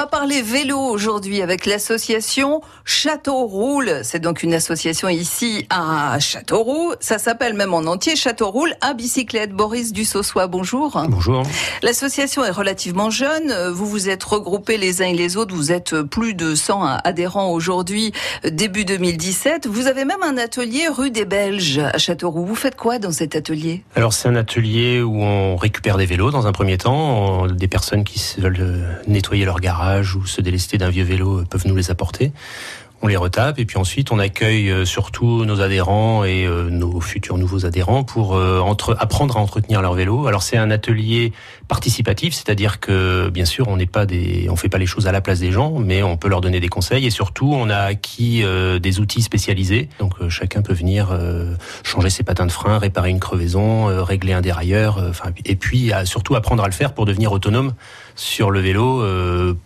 va parler vélo aujourd'hui avec l'association Château Roule. C'est donc une association ici à Châteauroux. Ça s'appelle même en entier Château Roule à bicyclette. Boris Dussossois, bonjour. Bonjour. L'association est relativement jeune. Vous vous êtes regroupés les uns et les autres. Vous êtes plus de 100 adhérents aujourd'hui, début 2017. Vous avez même un atelier rue des Belges à Châteauroux. Vous faites quoi dans cet atelier? Alors c'est un atelier où on récupère des vélos dans un premier temps. Des personnes qui veulent nettoyer leur garage ou se délester d'un vieux vélo peuvent nous les apporter on les retape et puis ensuite on accueille euh, surtout nos adhérents et euh, nos futurs nouveaux adhérents pour euh, apprendre à entretenir leur vélo. Alors c'est un atelier participatif, c'est-à-dire que bien sûr on n'est pas des, on fait pas les choses à la place des gens, mais on peut leur donner des conseils et surtout on a acquis des outils spécialisés. Donc chacun peut venir changer ses patins de frein, réparer une crevaison, régler un dérailleur, et puis surtout apprendre à le faire pour devenir autonome sur le vélo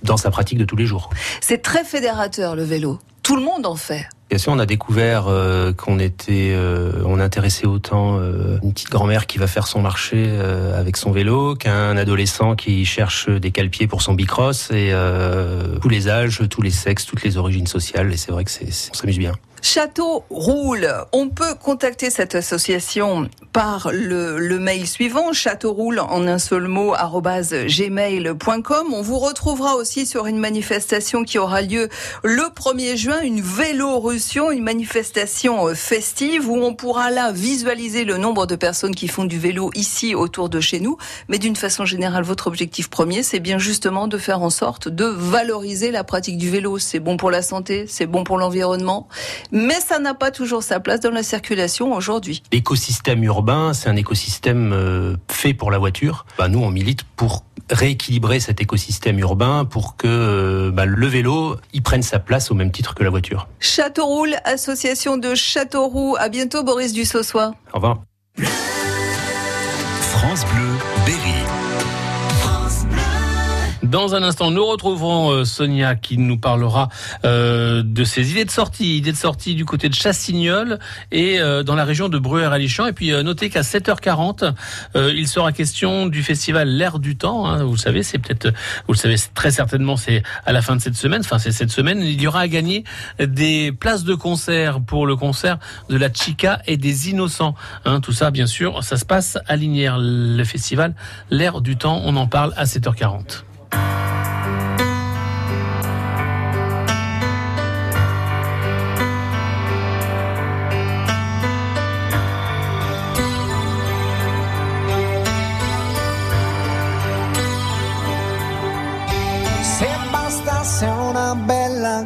dans sa pratique de tous les jours. C'est très fédérateur le vélo tout le monde en fait. Bien sûr, on a découvert euh, qu'on était, euh, on intéressait autant euh, une petite grand-mère qui va faire son marché avec son vélo qu'un adolescent qui cherche des calpiers pour son bicross et tous les âges, tous les sexes, toutes les origines sociales. Et c'est vrai que c'est, on s'amuse bien. Château roule. On peut contacter cette association par le, mail suivant, château roule en un seul mot, gmail.com. On vous retrouvera aussi sur une manifestation qui aura lieu le 1er juin, une vélorussion, une manifestation euh, festive où on pourra là visualiser le nombre de personnes qui font du vélo ici autour de chez nous. Mais d'une façon générale, votre objectif premier, c'est bien justement de faire en sorte de valoriser la pratique du vélo. C'est bon pour la santé, c'est bon pour l'environnement mais ça n'a pas toujours sa place dans la circulation aujourd'hui. L'écosystème urbain, c'est un écosystème euh, fait pour la voiture. Bah, nous, on milite pour rééquilibrer cet écosystème urbain pour que euh, bah, le vélo y prenne sa place au même titre que la voiture. Châteauroux, association de Châteauroux. À bientôt, Boris Dussossois. Au revoir. France Bleu, Berry. Dans un instant, nous retrouverons euh, Sonia qui nous parlera euh, de ses idées de sortie, idées de sortie du côté de Chassignol et euh, dans la région de Bruyères-Alichamps. Et puis notez qu'à 7h40, il sera question du festival L'air du temps. Hein. vous le savez, c'est peut-être, vous le savez très certainement, c'est à la fin de cette semaine. Enfin, c'est cette semaine. Il y aura à gagner des places de concert pour le concert de la Chica et des Innocents. Hein. tout ça, bien sûr, ça se passe à Linière, le festival L'air du temps. On en parle à 7h40.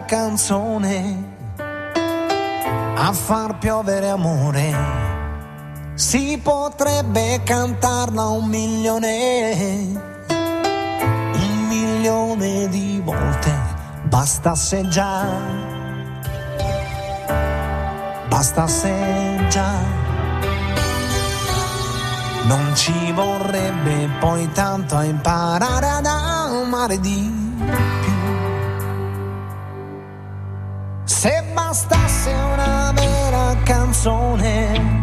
Canzone a far piovere amore. Si potrebbe cantarla un milione, un milione di volte, bastasse già, bastasse già. Non ci vorrebbe poi tanto a imparare ad amare di Se bastasse una vera canzone